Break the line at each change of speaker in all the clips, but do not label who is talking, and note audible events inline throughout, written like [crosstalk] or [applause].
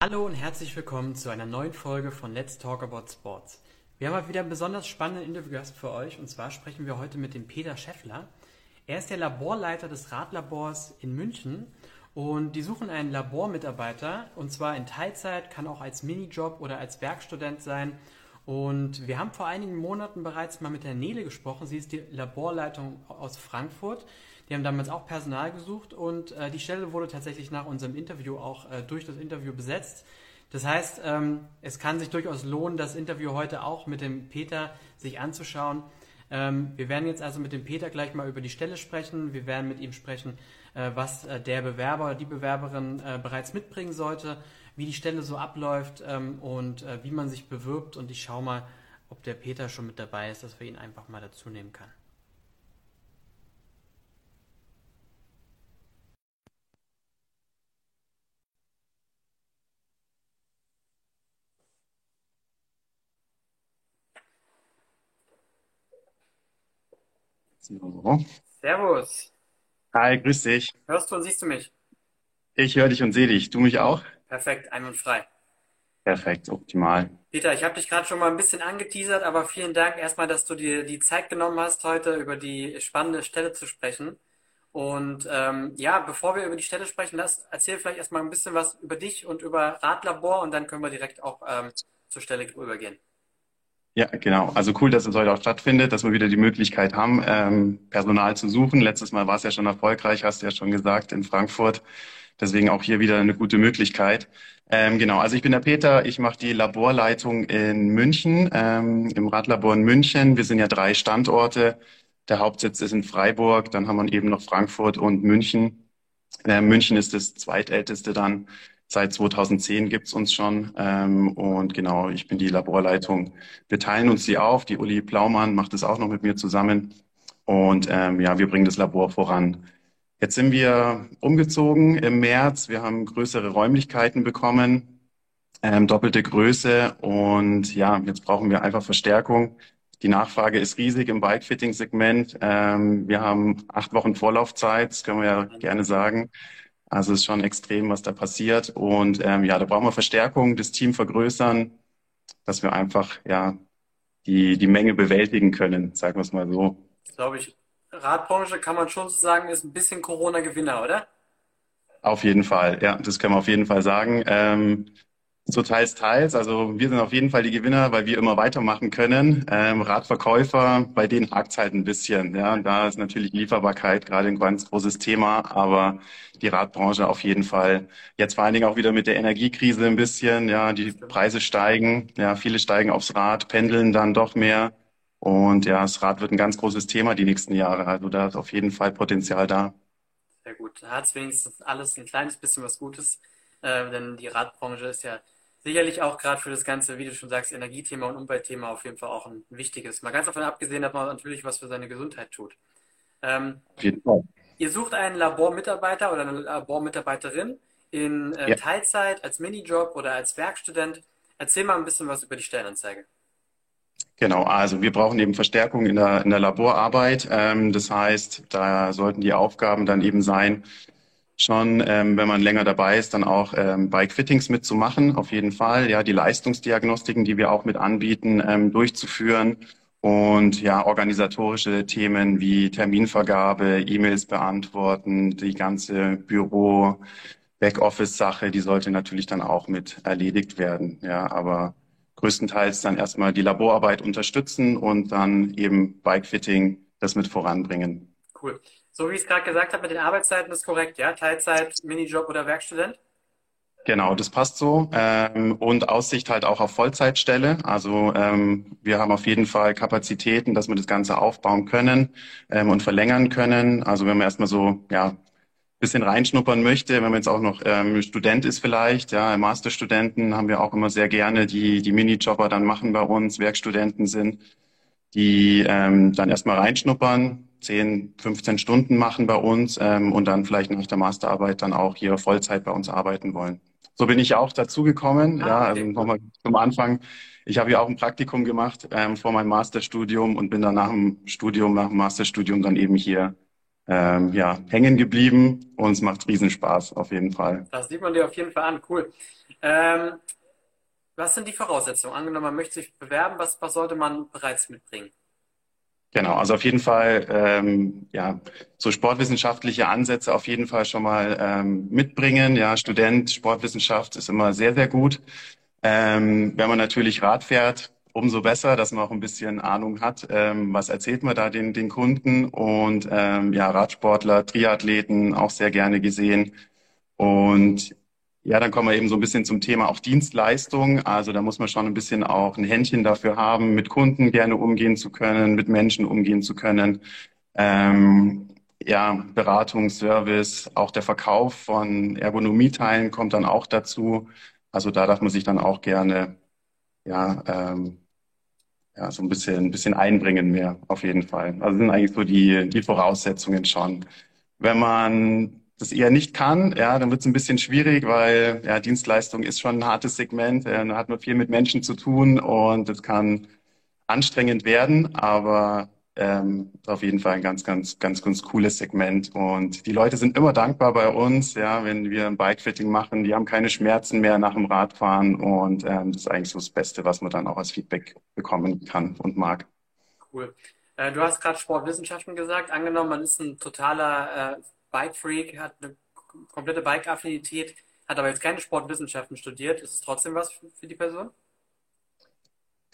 Hallo und herzlich willkommen zu einer neuen Folge von Let's Talk About Sports. Wir haben heute wieder einen besonders spannenden Interviewgast für euch und zwar sprechen wir heute mit dem Peter Scheffler. Er ist der Laborleiter des Radlabors in München und die suchen einen Labormitarbeiter und zwar in Teilzeit, kann auch als Minijob oder als Werkstudent sein. Und wir haben vor einigen Monaten bereits mal mit der Nele gesprochen. Sie ist die Laborleitung aus Frankfurt. Die haben damals auch Personal gesucht und äh, die Stelle wurde tatsächlich nach unserem Interview auch äh, durch das Interview besetzt. Das heißt, ähm, es kann sich durchaus lohnen, das Interview heute auch mit dem Peter sich anzuschauen. Ähm, wir werden jetzt also mit dem Peter gleich mal über die Stelle sprechen. Wir werden mit ihm sprechen, äh, was äh, der Bewerber oder die Bewerberin äh, bereits mitbringen sollte, wie die Stelle so abläuft ähm, und äh, wie man sich bewirbt. Und ich schaue mal, ob der Peter schon mit dabei ist, dass wir ihn einfach mal dazu nehmen können.
So.
Servus.
Hi, grüß dich.
Hörst du und siehst du mich?
Ich höre dich und sehe dich. Du mich auch?
Perfekt, einwandfrei.
Perfekt, optimal.
Peter, ich habe dich gerade schon mal ein bisschen angeteasert, aber vielen Dank erstmal, dass du dir die Zeit genommen hast, heute über die spannende Stelle zu sprechen. Und ähm, ja, bevor wir über die Stelle sprechen, lass, erzähl vielleicht erstmal ein bisschen was über dich und über Radlabor und dann können wir direkt auch ähm, zur Stelle übergehen.
Ja, genau. Also cool, dass es heute auch stattfindet, dass wir wieder die Möglichkeit haben, ähm, Personal zu suchen. Letztes Mal war es ja schon erfolgreich, hast du ja schon gesagt, in Frankfurt. Deswegen auch hier wieder eine gute Möglichkeit. Ähm, genau, also ich bin der Peter, ich mache die Laborleitung in München, ähm, im Radlabor in München. Wir sind ja drei Standorte. Der Hauptsitz ist in Freiburg, dann haben wir eben noch Frankfurt und München. Äh, München ist das zweitälteste dann. Seit 2010 gibt's uns schon. Ähm, und genau, ich bin die Laborleitung. Wir teilen uns die auf. Die Uli Plaumann macht es auch noch mit mir zusammen. Und ähm, ja, wir bringen das Labor voran. Jetzt sind wir umgezogen im März. Wir haben größere Räumlichkeiten bekommen, ähm, doppelte Größe. Und ja, jetzt brauchen wir einfach Verstärkung. Die Nachfrage ist riesig im Bikefitting-Segment. Ähm, wir haben acht Wochen Vorlaufzeit, das können wir ja gerne sagen. Also es ist schon extrem, was da passiert. Und ähm, ja, da brauchen wir Verstärkung, das Team vergrößern, dass wir einfach ja die, die Menge bewältigen können, sagen wir es mal so.
Glaube ich. Radbranche kann man schon so sagen, ist ein bisschen Corona-Gewinner, oder?
Auf jeden Fall, ja, das können wir auf jeden Fall sagen. Ähm, so teils, teils. Also wir sind auf jeden Fall die Gewinner, weil wir immer weitermachen können. Ähm, Radverkäufer, bei denen hakt halt ein bisschen. Ja, da ist natürlich Lieferbarkeit gerade ein ganz großes Thema, aber die Radbranche auf jeden Fall. Jetzt vor allen Dingen auch wieder mit der Energiekrise ein bisschen. Ja, die Preise steigen. Ja, viele steigen aufs Rad, pendeln dann doch mehr. Und ja, das Rad wird ein ganz großes Thema die nächsten Jahre. Also da ist auf jeden Fall Potenzial da.
Sehr gut. Da hat es wenigstens alles ein kleines bisschen was Gutes. Äh, denn die Radbranche ist ja sicherlich auch gerade für das ganze, wie du schon sagst, Energiethema und Umweltthema auf jeden Fall auch ein wichtiges. Mal ganz davon abgesehen, dass man natürlich was für seine Gesundheit tut. Ähm,
auf jeden Fall.
Ihr sucht einen Labormitarbeiter oder eine Labormitarbeiterin in äh, ja. Teilzeit, als Minijob oder als Werkstudent. Erzähl mal ein bisschen was über die Stellenanzeige.
Genau, also wir brauchen eben Verstärkung in der, in der Laborarbeit. Ähm, das heißt, da sollten die Aufgaben dann eben sein, schon, ähm, wenn man länger dabei ist, dann auch ähm, Bike-Fittings mitzumachen, auf jeden Fall. Ja, die Leistungsdiagnostiken, die wir auch mit anbieten, ähm, durchzuführen und ja, organisatorische Themen wie Terminvergabe, E-Mails beantworten, die ganze Büro, Backoffice-Sache, die sollte natürlich dann auch mit erledigt werden. Ja, aber größtenteils dann erstmal die Laborarbeit unterstützen und dann eben Bike-Fitting das mit voranbringen.
Cool. So wie ich es gerade gesagt habe mit den Arbeitszeiten ist korrekt, ja? Teilzeit, Minijob oder Werkstudent?
Genau, das passt so. Ähm, und Aussicht halt auch auf Vollzeitstelle. Also ähm, wir haben auf jeden Fall Kapazitäten, dass wir das Ganze aufbauen können ähm, und verlängern können. Also wenn man erstmal so, ja, bisschen reinschnuppern möchte, wenn man jetzt auch noch ähm, Student ist vielleicht, ja, Masterstudenten haben wir auch immer sehr gerne, die die Minijobber dann machen bei uns, Werkstudenten sind, die ähm, dann erstmal reinschnuppern, 10, 15 Stunden machen bei uns ähm, und dann vielleicht nach der Masterarbeit dann auch hier Vollzeit bei uns arbeiten wollen. So bin ich auch dazugekommen. Ah, ja, also nochmal zum Anfang. Ich habe ja auch ein Praktikum gemacht ähm, vor meinem Masterstudium und bin dann nach dem Studium, nach dem Masterstudium dann eben hier ähm, ja, hängen geblieben und es macht Riesenspaß auf jeden Fall.
Das sieht man dir auf jeden Fall an, cool. Ähm, was sind die Voraussetzungen? Angenommen, man möchte sich bewerben, was, was sollte man bereits mitbringen?
Genau, also auf jeden Fall ähm, ja so sportwissenschaftliche Ansätze auf jeden Fall schon mal ähm, mitbringen. Ja, Student Sportwissenschaft ist immer sehr sehr gut. Ähm, wenn man natürlich Rad fährt, umso besser, dass man auch ein bisschen Ahnung hat, ähm, was erzählt man da den den Kunden und ähm, ja Radsportler, Triathleten auch sehr gerne gesehen und ja, dann kommen wir eben so ein bisschen zum Thema auch Dienstleistung. Also da muss man schon ein bisschen auch ein Händchen dafür haben, mit Kunden gerne umgehen zu können, mit Menschen umgehen zu können. Ähm, ja, Beratung, Service, auch der Verkauf von Ergonomieteilen kommt dann auch dazu. Also da darf man sich dann auch gerne ja, ähm, ja so ein bisschen, ein bisschen einbringen mehr, auf jeden Fall. Also sind eigentlich so die, die Voraussetzungen schon. Wenn man das eher nicht kann, ja, dann wird es ein bisschen schwierig, weil ja, Dienstleistung ist schon ein hartes Segment. Ja, da hat man viel mit Menschen zu tun und es kann anstrengend werden, aber ähm, auf jeden Fall ein ganz, ganz, ganz, ganz cooles Segment. Und die Leute sind immer dankbar bei uns, ja, wenn wir ein Bikefitting machen. Die haben keine Schmerzen mehr nach dem Radfahren und ähm, das ist eigentlich so das Beste, was man dann auch als Feedback bekommen kann und mag.
Cool. Äh, du hast gerade Sportwissenschaften gesagt. Angenommen, man ist ein totaler äh, Bike-Freak, hat eine komplette Bike-Affinität, hat aber jetzt keine Sportwissenschaften studiert. Ist es trotzdem was für die Person?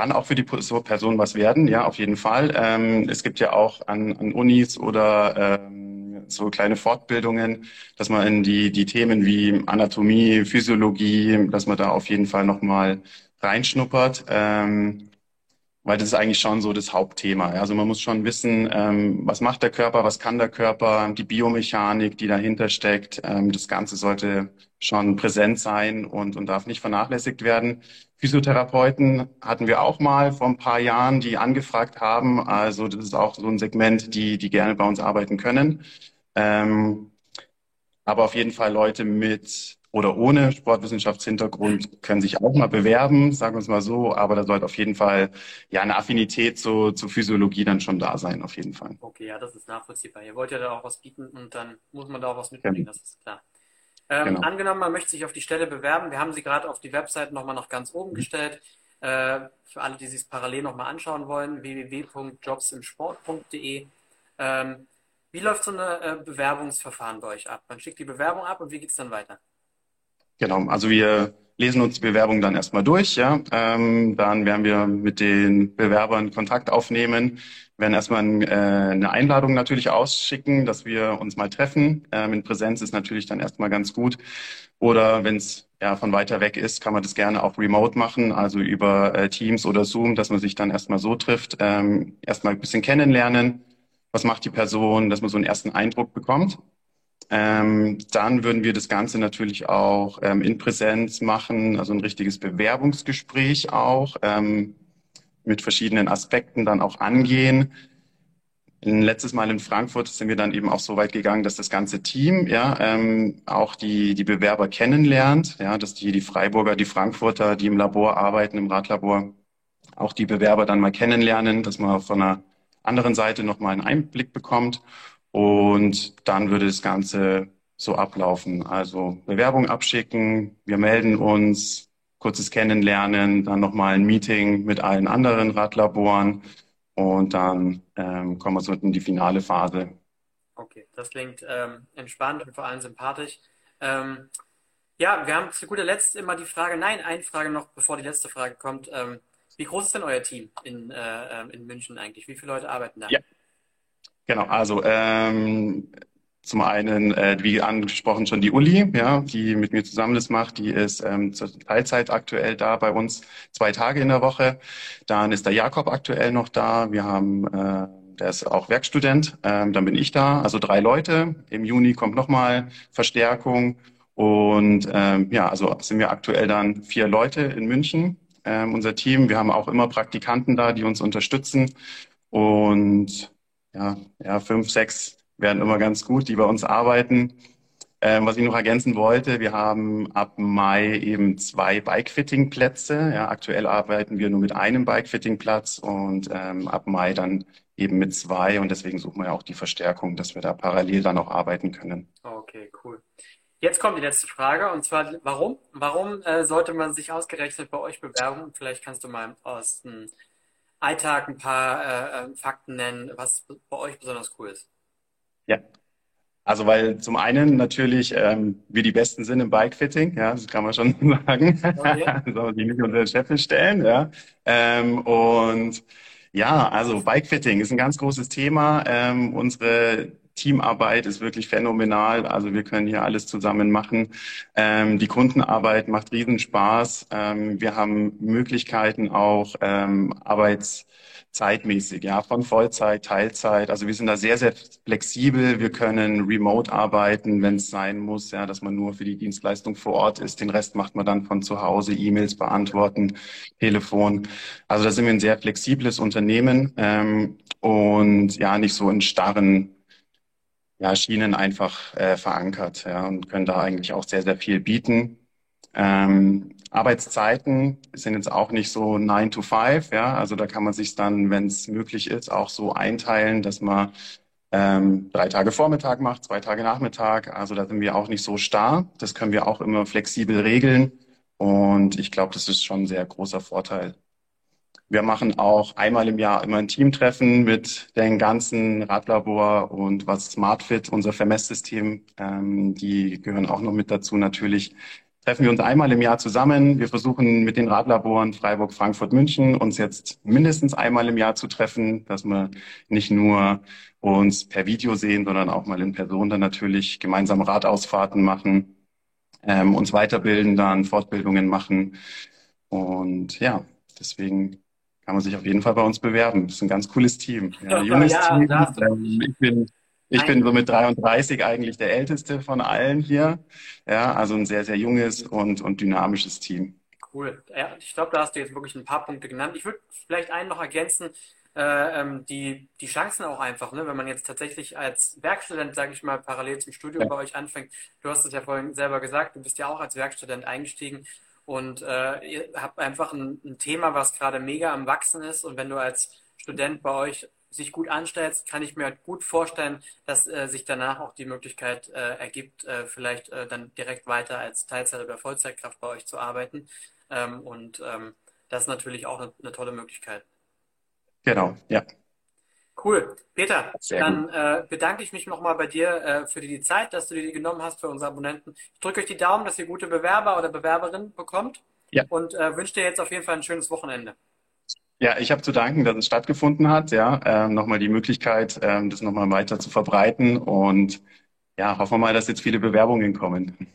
Kann auch für die Person was werden, ja, auf jeden Fall. Ähm, es gibt ja auch an, an Unis oder ähm, so kleine Fortbildungen, dass man in die, die Themen wie Anatomie, Physiologie, dass man da auf jeden Fall nochmal reinschnuppert. Ähm, weil das ist eigentlich schon so das Hauptthema. Also man muss schon wissen, ähm, was macht der Körper, was kann der Körper, die Biomechanik, die dahinter steckt. Ähm, das Ganze sollte schon präsent sein und, und darf nicht vernachlässigt werden. Physiotherapeuten hatten wir auch mal vor ein paar Jahren, die angefragt haben. Also das ist auch so ein Segment, die, die gerne bei uns arbeiten können. Ähm, aber auf jeden Fall Leute mit oder ohne Sportwissenschaftshintergrund können sich auch mal bewerben, sagen wir es mal so, aber da sollte auf jeden Fall ja eine Affinität zu, zu Physiologie dann schon da sein, auf jeden Fall.
Okay, ja, das ist nachvollziehbar. Ihr wollt ja da auch was bieten und dann muss man da auch was mitbringen, ja. das ist klar. Ähm, genau. Angenommen, man möchte sich auf die Stelle bewerben, wir haben sie gerade auf die Website nochmal nach ganz oben mhm. gestellt. Äh, für alle, die sich parallel nochmal anschauen wollen, www.jobsimsport.de. Ähm, wie läuft so ein äh, Bewerbungsverfahren bei euch ab? Man schickt die Bewerbung ab und wie geht es dann weiter?
Genau, also wir lesen uns die Bewerbung dann erstmal durch, ja. Ähm, dann werden wir mit den Bewerbern Kontakt aufnehmen, werden erstmal äh, eine Einladung natürlich ausschicken, dass wir uns mal treffen. Ähm, in Präsenz ist natürlich dann erstmal ganz gut. Oder wenn es ja von weiter weg ist, kann man das gerne auch remote machen, also über äh, Teams oder Zoom, dass man sich dann erstmal so trifft, ähm, erstmal ein bisschen kennenlernen. Was macht die Person, dass man so einen ersten Eindruck bekommt. Ähm, dann würden wir das Ganze natürlich auch ähm, in Präsenz machen, also ein richtiges Bewerbungsgespräch auch ähm, mit verschiedenen Aspekten dann auch angehen. Letztes Mal in Frankfurt sind wir dann eben auch so weit gegangen, dass das ganze Team ja ähm, auch die die Bewerber kennenlernt, ja, dass die die Freiburger, die Frankfurter, die im Labor arbeiten, im Radlabor, auch die Bewerber dann mal kennenlernen, dass man von einer anderen Seite noch mal einen Einblick bekommt und dann würde das Ganze so ablaufen. Also Bewerbung abschicken, wir melden uns, kurzes Kennenlernen, dann nochmal ein Meeting mit allen anderen Radlaboren und dann ähm, kommen wir so in die finale Phase.
Okay, das klingt ähm, entspannt und vor allem sympathisch. Ähm, ja, wir haben zu guter Letzt immer die Frage, nein, eine Frage noch, bevor die letzte Frage kommt. Ähm, wie groß ist denn euer Team in, äh, in München eigentlich? Wie viele Leute arbeiten da?
Ja. Genau, also ähm, zum einen, äh, wie angesprochen, schon die Uli, ja, die mit mir zusammen das macht, die ist ähm, zur Teilzeit aktuell da bei uns, zwei Tage in der Woche. Dann ist der Jakob aktuell noch da. Wir haben, äh, der ist auch Werkstudent. Ähm, dann bin ich da, also drei Leute. Im Juni kommt nochmal Verstärkung. Und ähm, ja, also sind wir aktuell dann vier Leute in München, ähm, unser Team. Wir haben auch immer Praktikanten da, die uns unterstützen. Und ja, ja, fünf, sechs werden immer ganz gut, die bei uns arbeiten. Ähm, was ich noch ergänzen wollte, wir haben ab Mai eben zwei Bikefitting-Plätze. Ja, aktuell arbeiten wir nur mit einem Bikefitting-Platz und ähm, ab Mai dann eben mit zwei und deswegen suchen wir ja auch die Verstärkung, dass wir da parallel dann auch arbeiten können.
Okay, cool. Jetzt kommt die letzte Frage und zwar, warum? Warum äh, sollte man sich ausgerechnet bei euch bewerben? Vielleicht kannst du mal aus dem Alltag ein paar äh, äh Fakten nennen, was bei euch besonders cool ist.
Ja, also weil zum einen natürlich ähm, wir die Besten sind im Bikefitting, ja, das kann man schon [laughs] sagen. Okay. soll man sich nicht unter den Scheffel stellen, ja. Ähm, und ja, also Bikefitting ist ein ganz großes Thema. Ähm, unsere Teamarbeit ist wirklich phänomenal. Also wir können hier alles zusammen machen. Ähm, die Kundenarbeit macht riesen Spaß. Ähm, wir haben Möglichkeiten auch ähm, Arbeits zeitmäßig, ja, von Vollzeit, Teilzeit. Also wir sind da sehr, sehr flexibel. Wir können remote arbeiten, wenn es sein muss, ja, dass man nur für die Dienstleistung vor Ort ist. Den Rest macht man dann von zu Hause, E-Mails beantworten, Telefon. Also da sind wir ein sehr flexibles Unternehmen ähm, und ja, nicht so in starren ja, Schienen einfach äh, verankert ja, und können da eigentlich auch sehr, sehr viel bieten. Ähm, Arbeitszeiten sind jetzt auch nicht so 9 to 5, ja, also da kann man sich dann, wenn es möglich ist, auch so einteilen, dass man ähm, drei Tage Vormittag macht, zwei Tage Nachmittag. Also da sind wir auch nicht so starr. Das können wir auch immer flexibel regeln. Und ich glaube, das ist schon ein sehr großer Vorteil. Wir machen auch einmal im Jahr immer ein Teamtreffen mit den ganzen Radlabor und was SmartFit, unser Vermesssystem, ähm, die gehören auch noch mit dazu natürlich treffen wir uns einmal im Jahr zusammen. Wir versuchen mit den Radlaboren Freiburg, Frankfurt, München uns jetzt mindestens einmal im Jahr zu treffen, dass wir nicht nur uns per Video sehen, sondern auch mal in Person dann natürlich gemeinsam Radausfahrten machen, ähm, uns weiterbilden, dann Fortbildungen machen. Und ja, deswegen kann man sich auf jeden Fall bei uns bewerben. Das ist ein ganz cooles Team. Ja, junges ja, Team. Ähm, ich bin ich bin so mit 33 eigentlich der älteste von allen hier. Ja, also ein sehr, sehr junges und, und dynamisches Team.
Cool. Ja, ich glaube, da hast du jetzt wirklich ein paar Punkte genannt. Ich würde vielleicht einen noch ergänzen, äh, ähm, die, die Chancen auch einfach, ne? wenn man jetzt tatsächlich als Werkstudent, sage ich mal, parallel zum Studium ja. bei euch anfängt. Du hast es ja vorhin selber gesagt, du bist ja auch als Werkstudent eingestiegen und äh, ihr habt einfach ein, ein Thema, was gerade mega am Wachsen ist. Und wenn du als Student bei euch sich gut anstellst, kann ich mir gut vorstellen, dass äh, sich danach auch die Möglichkeit äh, ergibt, äh, vielleicht äh, dann direkt weiter als Teilzeit- oder Vollzeitkraft bei euch zu arbeiten. Ähm, und ähm, das ist natürlich auch eine, eine, tolle Möglichkeit.
Genau, ja.
Cool. Peter, Sehr dann äh, bedanke ich mich nochmal bei dir äh, für die Zeit, dass du dir die genommen hast für unsere Abonnenten. Ich drücke euch die Daumen, dass ihr gute Bewerber oder Bewerberin bekommt. Ja. Und wünsche dir jetzt auf jeden Fall ein schönes Wochenende.
Ja, ich habe zu danken, dass es stattgefunden hat. Ja, ähm, nochmal die Möglichkeit, ähm, das nochmal weiter zu verbreiten und ja, hoffen wir mal, dass jetzt viele Bewerbungen kommen.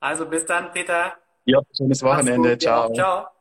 Also bis dann, Peter.
Ja, schönes Wochenende. Ciao. Ciao.